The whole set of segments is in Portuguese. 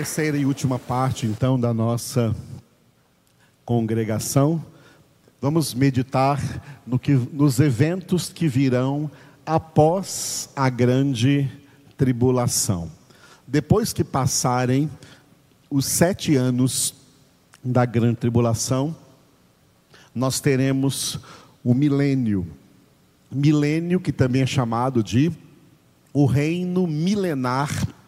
Terceira e última parte, então, da nossa congregação, vamos meditar no que, nos eventos que virão após a grande tribulação. Depois que passarem os sete anos da grande tribulação, nós teremos o milênio. Milênio que também é chamado de o reino milenar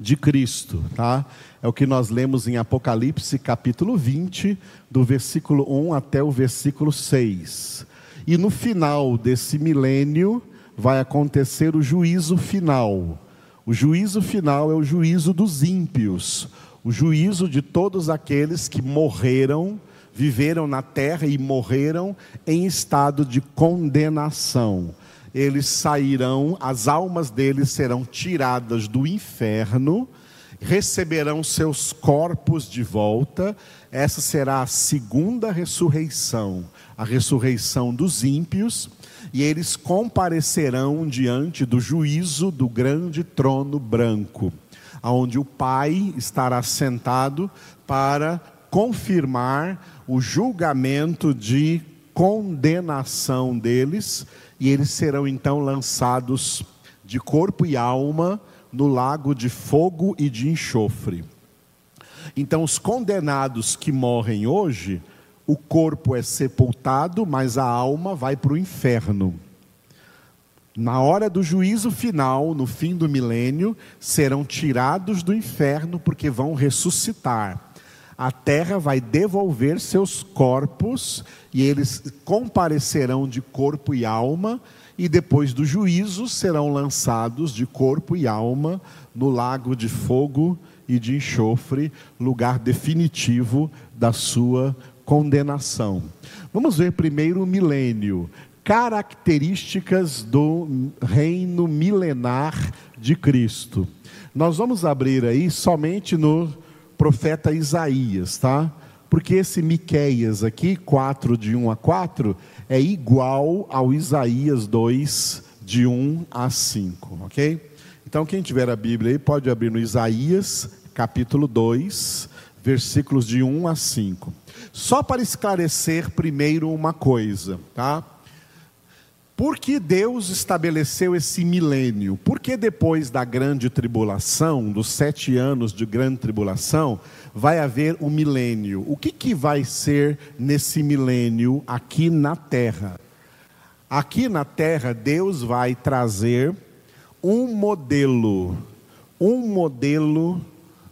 de Cristo, tá? É o que nós lemos em Apocalipse capítulo 20, do versículo 1 até o versículo 6. E no final desse milênio vai acontecer o juízo final. O juízo final é o juízo dos ímpios, o juízo de todos aqueles que morreram, viveram na terra e morreram em estado de condenação eles sairão, as almas deles serão tiradas do inferno, receberão seus corpos de volta. Essa será a segunda ressurreição, a ressurreição dos ímpios, e eles comparecerão diante do juízo do grande trono branco, onde o Pai estará sentado para confirmar o julgamento de condenação deles e eles serão então lançados de corpo e alma no lago de fogo e de enxofre. Então, os condenados que morrem hoje, o corpo é sepultado, mas a alma vai para o inferno. Na hora do juízo final, no fim do milênio, serão tirados do inferno porque vão ressuscitar a terra vai devolver seus corpos e eles comparecerão de corpo e alma, e depois do juízo serão lançados de corpo e alma no lago de fogo e de enxofre, lugar definitivo da sua condenação. Vamos ver primeiro o milênio. Características do reino milenar de Cristo. Nós vamos abrir aí somente no profeta Isaías, tá? Porque esse Miqueias aqui, 4 de 1 a 4, é igual ao Isaías 2 de 1 a 5, OK? Então quem tiver a Bíblia aí pode abrir no Isaías, capítulo 2, versículos de 1 a 5. Só para esclarecer primeiro uma coisa, tá? Por que Deus estabeleceu esse milênio? Por que depois da grande tribulação, dos sete anos de grande tribulação, vai haver o um milênio? O que, que vai ser nesse milênio aqui na terra? Aqui na terra, Deus vai trazer um modelo, um modelo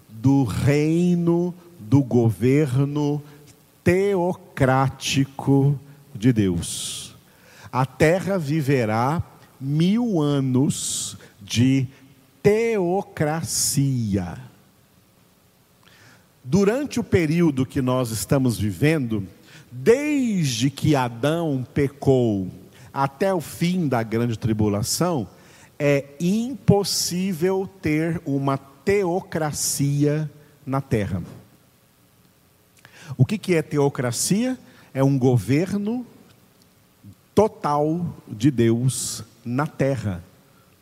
do reino, do governo teocrático de Deus a terra viverá mil anos de teocracia. Durante o período que nós estamos vivendo, desde que Adão pecou até o fim da grande tribulação, é impossível ter uma teocracia na terra. O que, é teocracia? É um governo total de Deus na terra,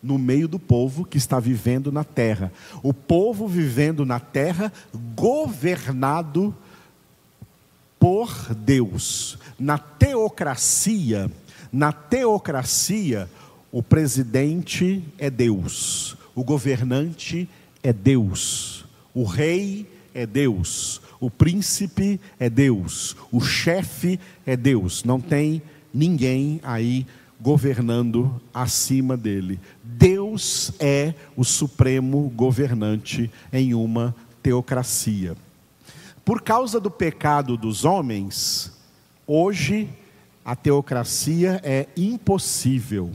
no meio do povo que está vivendo na terra. O povo vivendo na terra, governado por Deus. Na teocracia, na teocracia, o presidente é Deus, o governante é Deus, o rei é Deus, o príncipe é Deus, o chefe é Deus. Não tem ninguém aí governando acima dele. Deus é o supremo governante em uma teocracia. Por causa do pecado dos homens, hoje a teocracia é impossível.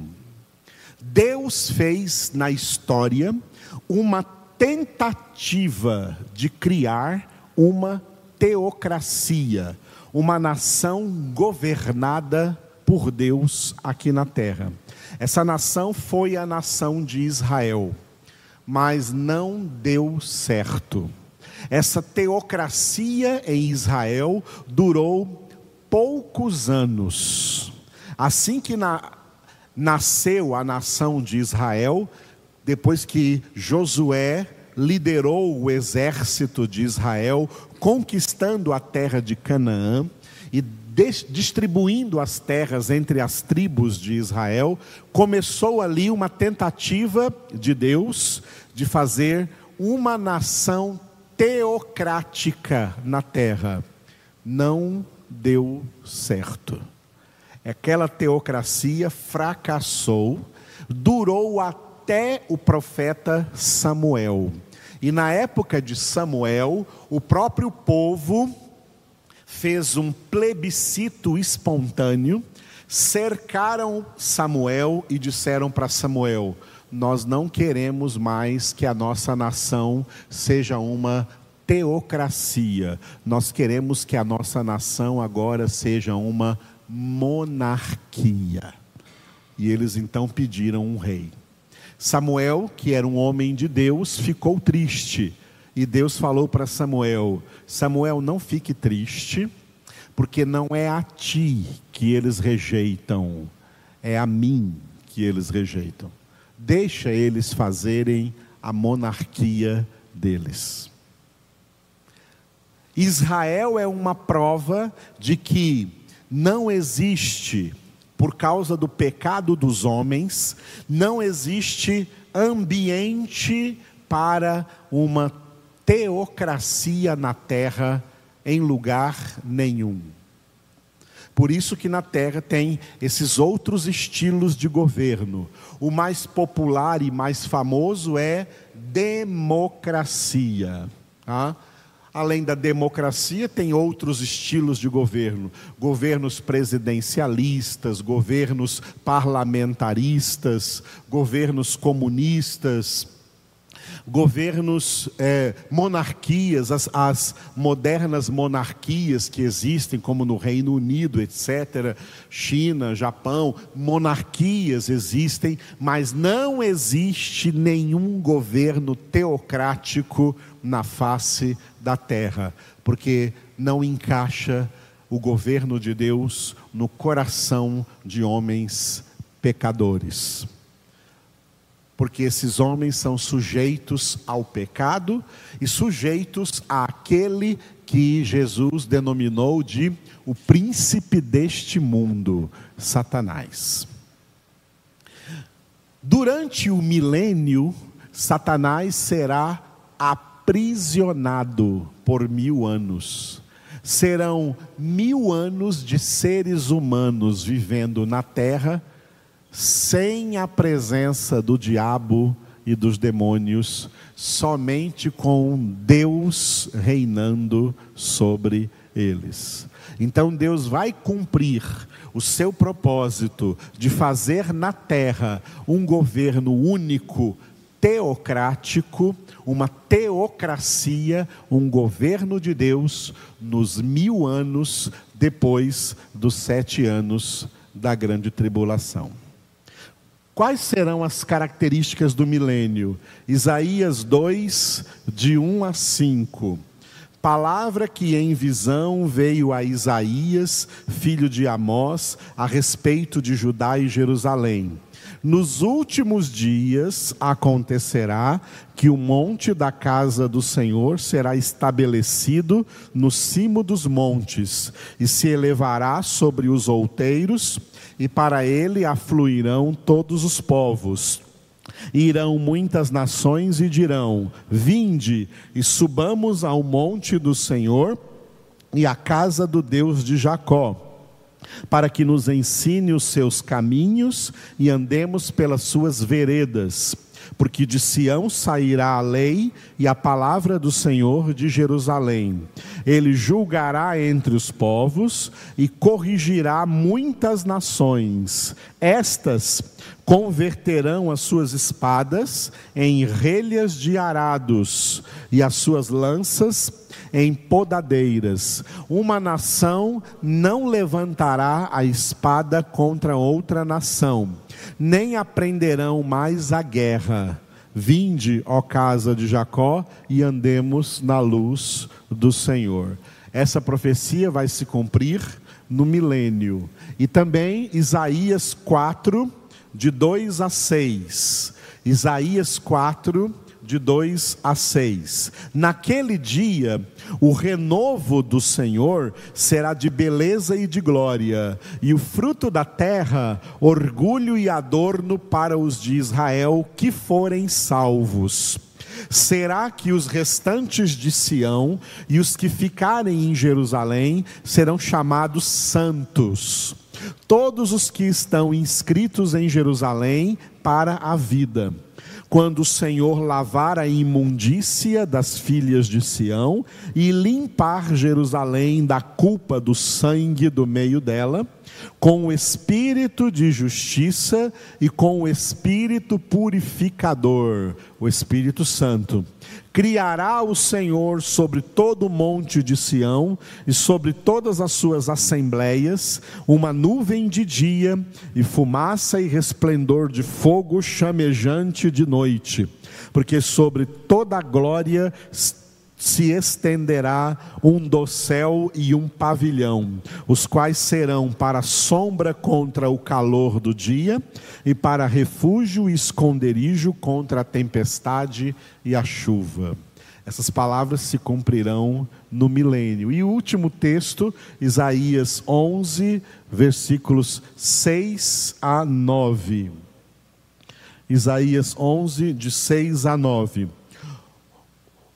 Deus fez na história uma tentativa de criar uma teocracia, uma nação governada por Deus aqui na terra. Essa nação foi a nação de Israel, mas não deu certo. Essa teocracia em Israel durou poucos anos. Assim que na, nasceu a nação de Israel, depois que Josué liderou o exército de Israel, conquistando a terra de Canaã e distribuindo as terras entre as tribos de Israel, começou ali uma tentativa de Deus de fazer uma nação teocrática na terra. Não deu certo. Aquela teocracia fracassou, durou até o profeta Samuel. E na época de Samuel, o próprio povo fez um plebiscito espontâneo, cercaram Samuel e disseram para Samuel: Nós não queremos mais que a nossa nação seja uma teocracia, nós queremos que a nossa nação agora seja uma monarquia. E eles então pediram um rei. Samuel, que era um homem de Deus, ficou triste e Deus falou para Samuel: Samuel, não fique triste, porque não é a ti que eles rejeitam, é a mim que eles rejeitam. Deixa eles fazerem a monarquia deles. Israel é uma prova de que não existe, por causa do pecado dos homens, não existe ambiente para uma teocracia na terra em lugar nenhum. Por isso que na terra tem esses outros estilos de governo. O mais popular e mais famoso é democracia. Tá? Além da democracia, tem outros estilos de governo: governos presidencialistas, governos parlamentaristas, governos comunistas governos, é, monarquias, as, as, modernas monarquias que existem, como no Reino Unido, etc., China, Japão, monarquias existem, mas não existe nenhum governo teocrático na face da terra, porque não encaixa o governo de Deus no coração de homens pecadores porque esses homens são sujeitos ao pecado e sujeitos àquele que Jesus denominou de o príncipe deste mundo, Satanás. Durante o milênio, Satanás será aprisionado por mil anos. Serão mil anos de seres humanos vivendo na terra sem a presença do diabo e dos demônios, somente com Deus reinando sobre eles. Então Deus vai cumprir o seu propósito de fazer na terra um governo único, teocrático, uma teocracia, um governo de Deus nos mil anos depois dos sete anos da grande tribulação. Quais serão as características do milênio? Isaías 2, de 1 a 5. Palavra que em visão veio a Isaías, filho de Amós, a respeito de Judá e Jerusalém. Nos últimos dias acontecerá que o monte da casa do Senhor será estabelecido no cimo dos montes e se elevará sobre os outeiros e para ele afluirão todos os povos. Irão muitas nações e dirão: Vinde e subamos ao monte do Senhor e à casa do Deus de Jacó, para que nos ensine os seus caminhos e andemos pelas suas veredas porque de Sião sairá a lei e a palavra do Senhor de Jerusalém. Ele julgará entre os povos e corrigirá muitas nações. Estas converterão as suas espadas em relhas de arados e as suas lanças em podadeiras. Uma nação não levantará a espada contra outra nação nem aprenderão mais a guerra. Vinde, ó casa de Jacó, e andemos na luz do Senhor. Essa profecia vai se cumprir no milênio. E também Isaías 4, de 2 a 6. Isaías 4, de 2 a 6. Naquele dia, o renovo do Senhor será de beleza e de glória, e o fruto da terra, orgulho e adorno para os de Israel que forem salvos. Será que os restantes de Sião e os que ficarem em Jerusalém serão chamados santos? Todos os que estão inscritos em Jerusalém para a vida quando o Senhor lavar a imundícia das filhas de Sião e limpar Jerusalém da culpa do sangue do meio dela, com o espírito de justiça e com o espírito purificador, o Espírito Santo. Criará o Senhor sobre todo o monte de Sião e sobre todas as suas assembleias uma nuvem de dia e fumaça e resplendor de fogo chamejante de noite, porque sobre toda a glória se estenderá um dossel e um pavilhão, os quais serão para sombra contra o calor do dia e para refúgio e esconderijo contra a tempestade e a chuva. Essas palavras se cumprirão no milênio. E o último texto, Isaías 11, versículos 6 a 9. Isaías 11, de 6 a 9.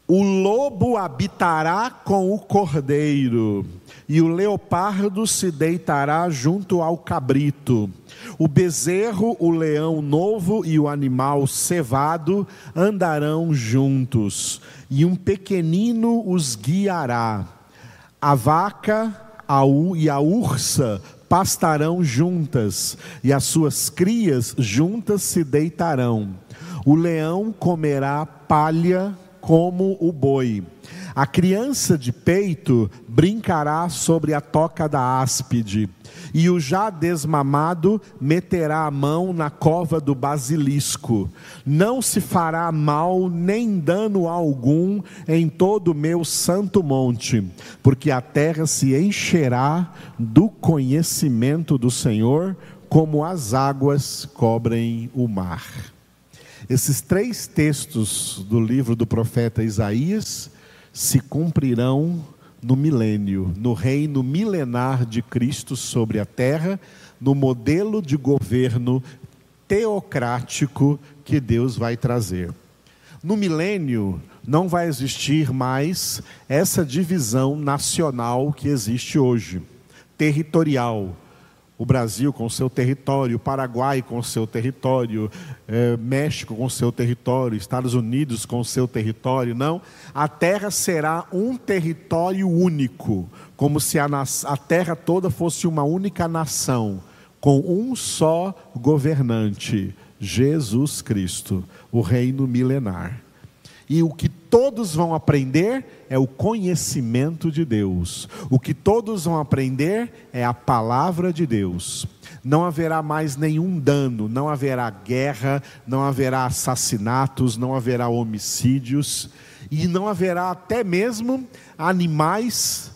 O lobo habitará com o cordeiro, e o leopardo se deitará junto ao cabrito. O bezerro, o leão novo e o animal cevado andarão juntos, e um pequenino os guiará. A vaca e a ursa pastarão juntas, e as suas crias juntas se deitarão. O leão comerá palha como o boi. A criança de peito brincará sobre a toca da áspide, e o já desmamado meterá a mão na cova do basilisco. Não se fará mal nem dano algum em todo o meu santo monte, porque a terra se encherá do conhecimento do Senhor, como as águas cobrem o mar. Esses três textos do livro do profeta Isaías se cumprirão no milênio, no reino milenar de Cristo sobre a terra, no modelo de governo teocrático que Deus vai trazer. No milênio, não vai existir mais essa divisão nacional que existe hoje, territorial o Brasil com seu território, o Paraguai com seu território, é, México com seu território, Estados Unidos com seu território. Não, a terra será um território único, como se a, a terra toda fosse uma única nação, com um só governante, Jesus Cristo, o reino milenar. E o que todos vão aprender é o conhecimento de Deus. O que todos vão aprender é a palavra de Deus. Não haverá mais nenhum dano, não haverá guerra, não haverá assassinatos, não haverá homicídios e não haverá até mesmo animais,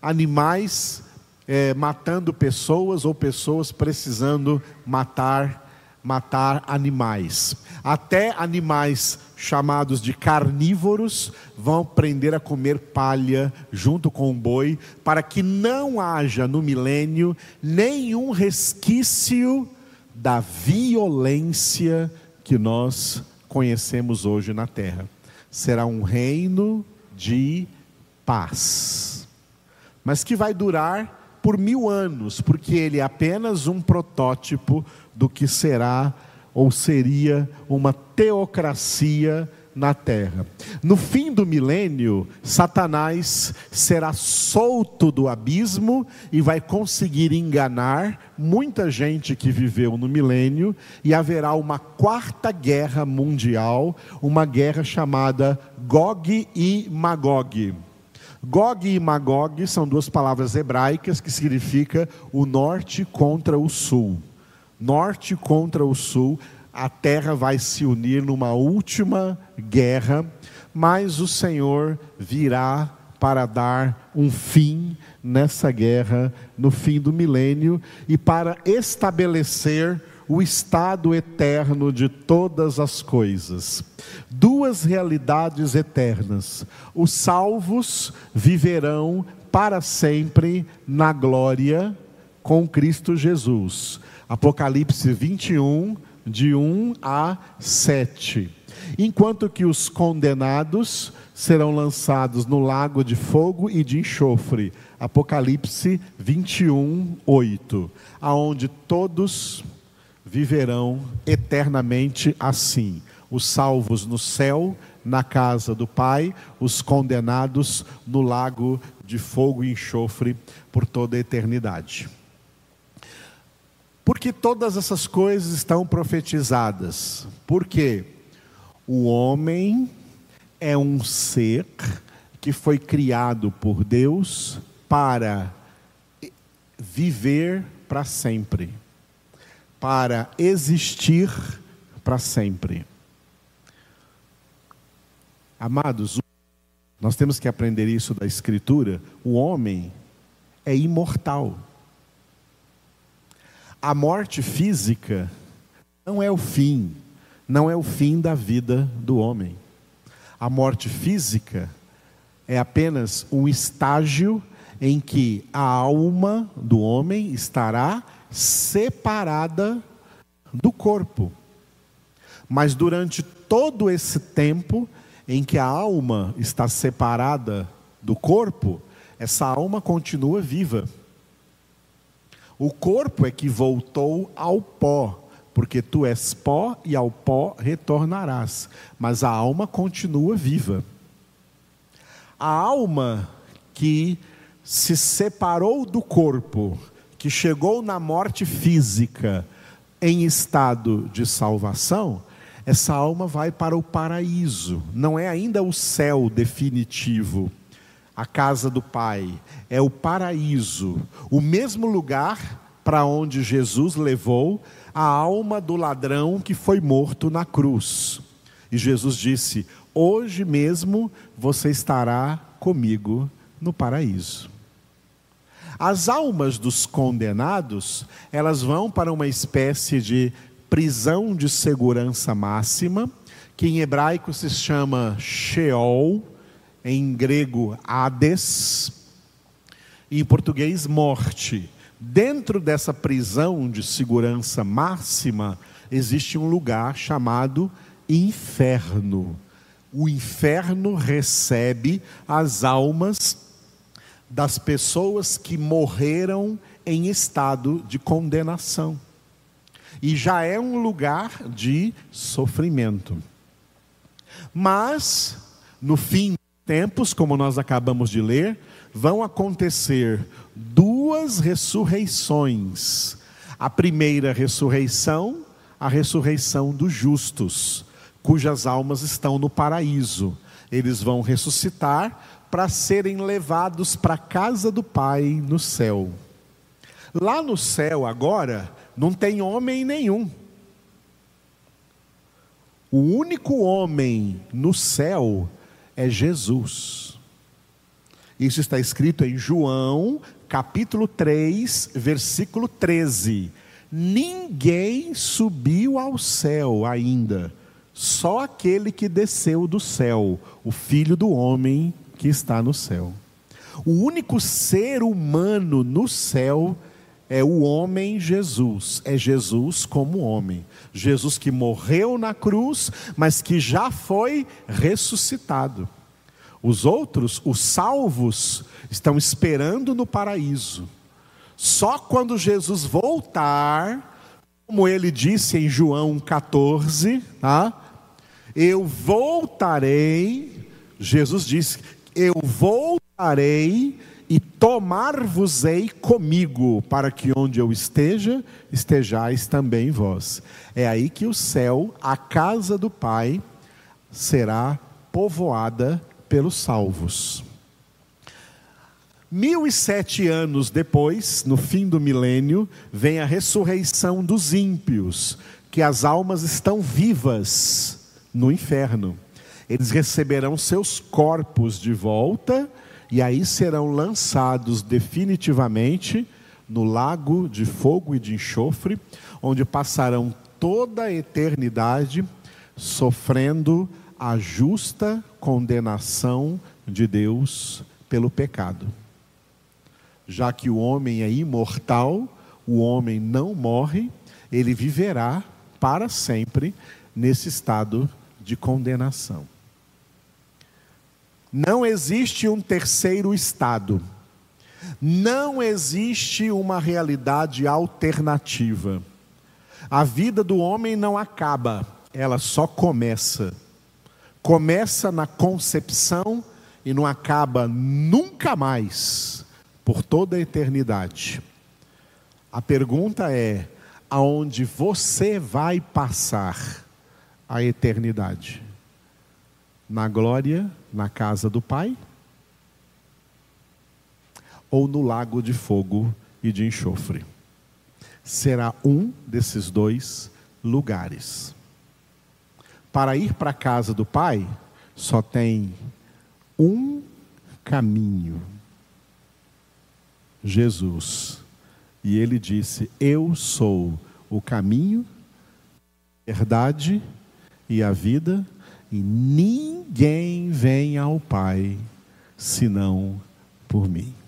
animais é, matando pessoas ou pessoas precisando matar matar animais. Até animais chamados de carnívoros vão aprender a comer palha junto com o boi, para que não haja no milênio nenhum resquício da violência que nós conhecemos hoje na terra. Será um reino de paz, mas que vai durar por mil anos, porque ele é apenas um protótipo do que será ou seria uma teocracia na terra. No fim do milênio, Satanás será solto do abismo e vai conseguir enganar muita gente que viveu no milênio, e haverá uma quarta guerra mundial, uma guerra chamada Gog e Magog. Gog e Magog são duas palavras hebraicas que significa o norte contra o sul. Norte contra o sul, a terra vai se unir numa última guerra, mas o Senhor virá para dar um fim nessa guerra no fim do milênio e para estabelecer o estado eterno de todas as coisas. Duas realidades eternas. Os salvos viverão para sempre na glória com Cristo Jesus. Apocalipse 21, de 1 a 7. Enquanto que os condenados serão lançados no lago de fogo e de enxofre. Apocalipse 21, 8. Aonde todos viverão eternamente assim. Os salvos no céu, na casa do Pai, os condenados no lago de fogo e enxofre por toda a eternidade. Porque todas essas coisas estão profetizadas. Porque o homem é um ser que foi criado por Deus para viver para sempre, para existir para sempre. Amados, nós temos que aprender isso da Escritura. O homem é imortal. A morte física não é o fim, não é o fim da vida do homem. A morte física é apenas um estágio em que a alma do homem estará separada do corpo. Mas durante todo esse tempo em que a alma está separada do corpo, essa alma continua viva. O corpo é que voltou ao pó, porque tu és pó e ao pó retornarás. Mas a alma continua viva. A alma que se separou do corpo, que chegou na morte física em estado de salvação, essa alma vai para o paraíso. Não é ainda o céu definitivo, a casa do Pai, é o paraíso, o mesmo lugar para onde Jesus levou a alma do ladrão que foi morto na cruz. E Jesus disse: Hoje mesmo você estará comigo no paraíso. As almas dos condenados, elas vão para uma espécie de prisão de segurança máxima, que em hebraico se chama Sheol, em grego Hades, e em português morte. Dentro dessa prisão de segurança máxima, existe um lugar chamado inferno. O inferno recebe as almas das pessoas que morreram em estado de condenação. E já é um lugar de sofrimento. Mas, no fim dos tempos, como nós acabamos de ler, vão acontecer duas ressurreições. A primeira ressurreição, a ressurreição dos justos, cujas almas estão no paraíso. Eles vão ressuscitar para serem levados para a casa do Pai no céu. Lá no céu, agora, não tem homem nenhum. O único homem no céu é Jesus. Isso está escrito em João, capítulo 3, versículo 13. Ninguém subiu ao céu ainda, só aquele que desceu do céu, o Filho do Homem que está no céu. O único ser humano no céu é o homem Jesus, é Jesus como homem. Jesus que morreu na cruz, mas que já foi ressuscitado. Os outros, os salvos, estão esperando no paraíso. Só quando Jesus voltar, como ele disse em João 14, tá? eu voltarei, Jesus disse, eu voltarei e tomar-vos-ei comigo, para que onde eu esteja, estejais também vós. É aí que o céu, a casa do Pai, será povoada pelos salvos. Mil e sete anos depois, no fim do milênio, vem a ressurreição dos ímpios, que as almas estão vivas no inferno. Eles receberão seus corpos de volta e aí serão lançados definitivamente no lago de fogo e de enxofre, onde passarão toda a eternidade sofrendo a justa condenação de Deus pelo pecado. Já que o homem é imortal, o homem não morre, ele viverá para sempre nesse estado de condenação. Não existe um terceiro estado. Não existe uma realidade alternativa. A vida do homem não acaba, ela só começa. Começa na concepção e não acaba nunca mais, por toda a eternidade. A pergunta é: aonde você vai passar a eternidade? Na glória, na casa do Pai? Ou no lago de fogo e de enxofre? Será um desses dois lugares. Para ir para a casa do Pai, só tem um caminho: Jesus. E ele disse: Eu sou o caminho, a verdade e a vida e ninguém vem ao Pai senão por mim.